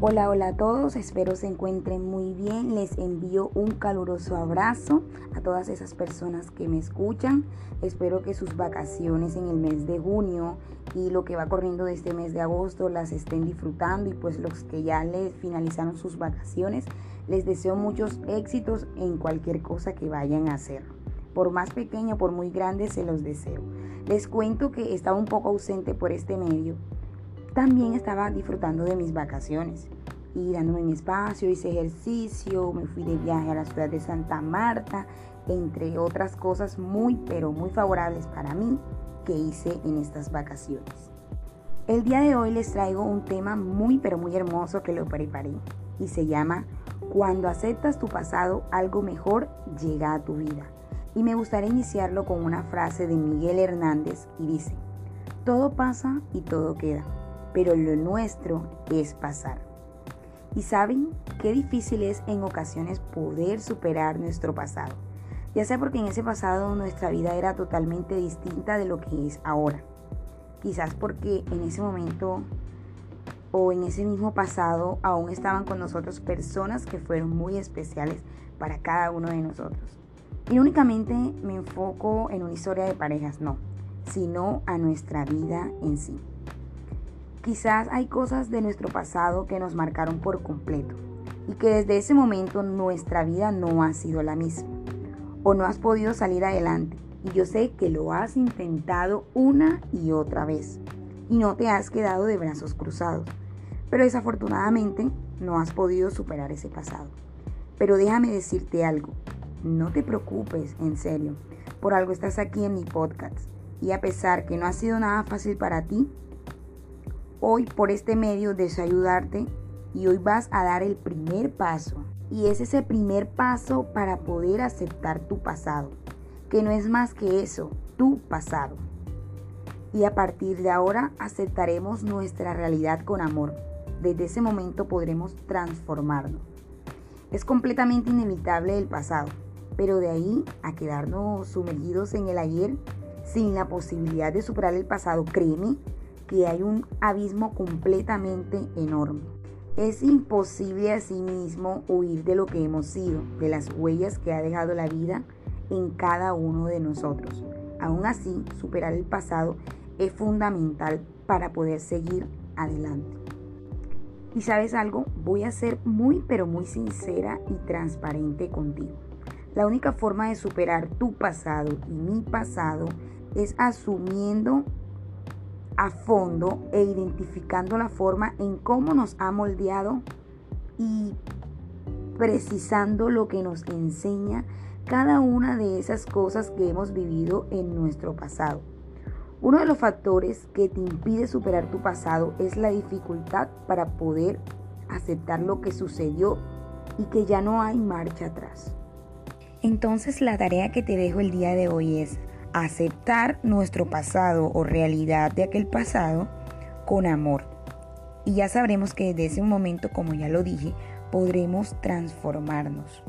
Hola, hola a todos, espero se encuentren muy bien. Les envío un caluroso abrazo a todas esas personas que me escuchan. Espero que sus vacaciones en el mes de junio y lo que va corriendo de este mes de agosto las estén disfrutando y pues los que ya les finalizaron sus vacaciones, les deseo muchos éxitos en cualquier cosa que vayan a hacer. Por más pequeño, por muy grande, se los deseo. Les cuento que estaba un poco ausente por este medio también estaba disfrutando de mis vacaciones y dándome mi espacio, hice ejercicio, me fui de viaje a la ciudad de Santa Marta, entre otras cosas muy, pero muy favorables para mí que hice en estas vacaciones. El día de hoy les traigo un tema muy, pero muy hermoso que lo preparé y se llama Cuando aceptas tu pasado, algo mejor llega a tu vida. Y me gustaría iniciarlo con una frase de Miguel Hernández y dice, todo pasa y todo queda pero lo nuestro es pasar. Y saben qué difícil es en ocasiones poder superar nuestro pasado, ya sea porque en ese pasado nuestra vida era totalmente distinta de lo que es ahora. Quizás porque en ese momento o en ese mismo pasado aún estaban con nosotros personas que fueron muy especiales para cada uno de nosotros. Y únicamente me enfoco en una historia de parejas, no, sino a nuestra vida en sí. Quizás hay cosas de nuestro pasado que nos marcaron por completo y que desde ese momento nuestra vida no ha sido la misma o no has podido salir adelante. Y yo sé que lo has intentado una y otra vez y no te has quedado de brazos cruzados. Pero desafortunadamente no has podido superar ese pasado. Pero déjame decirte algo, no te preocupes, en serio, por algo estás aquí en mi podcast. Y a pesar que no ha sido nada fácil para ti, Hoy por este medio deseo ayudarte y hoy vas a dar el primer paso. Y es ese primer paso para poder aceptar tu pasado, que no es más que eso, tu pasado. Y a partir de ahora aceptaremos nuestra realidad con amor. Desde ese momento podremos transformarnos. Es completamente inevitable el pasado, pero de ahí a quedarnos sumergidos en el ayer sin la posibilidad de superar el pasado, créeme que hay un abismo completamente enorme. Es imposible asimismo huir de lo que hemos sido, de las huellas que ha dejado la vida en cada uno de nosotros. Aún así, superar el pasado es fundamental para poder seguir adelante. Y sabes algo, voy a ser muy pero muy sincera y transparente contigo. La única forma de superar tu pasado y mi pasado es asumiendo a fondo e identificando la forma en cómo nos ha moldeado y precisando lo que nos enseña cada una de esas cosas que hemos vivido en nuestro pasado. Uno de los factores que te impide superar tu pasado es la dificultad para poder aceptar lo que sucedió y que ya no hay marcha atrás. Entonces la tarea que te dejo el día de hoy es aceptar nuestro pasado o realidad de aquel pasado con amor. Y ya sabremos que desde ese momento, como ya lo dije, podremos transformarnos.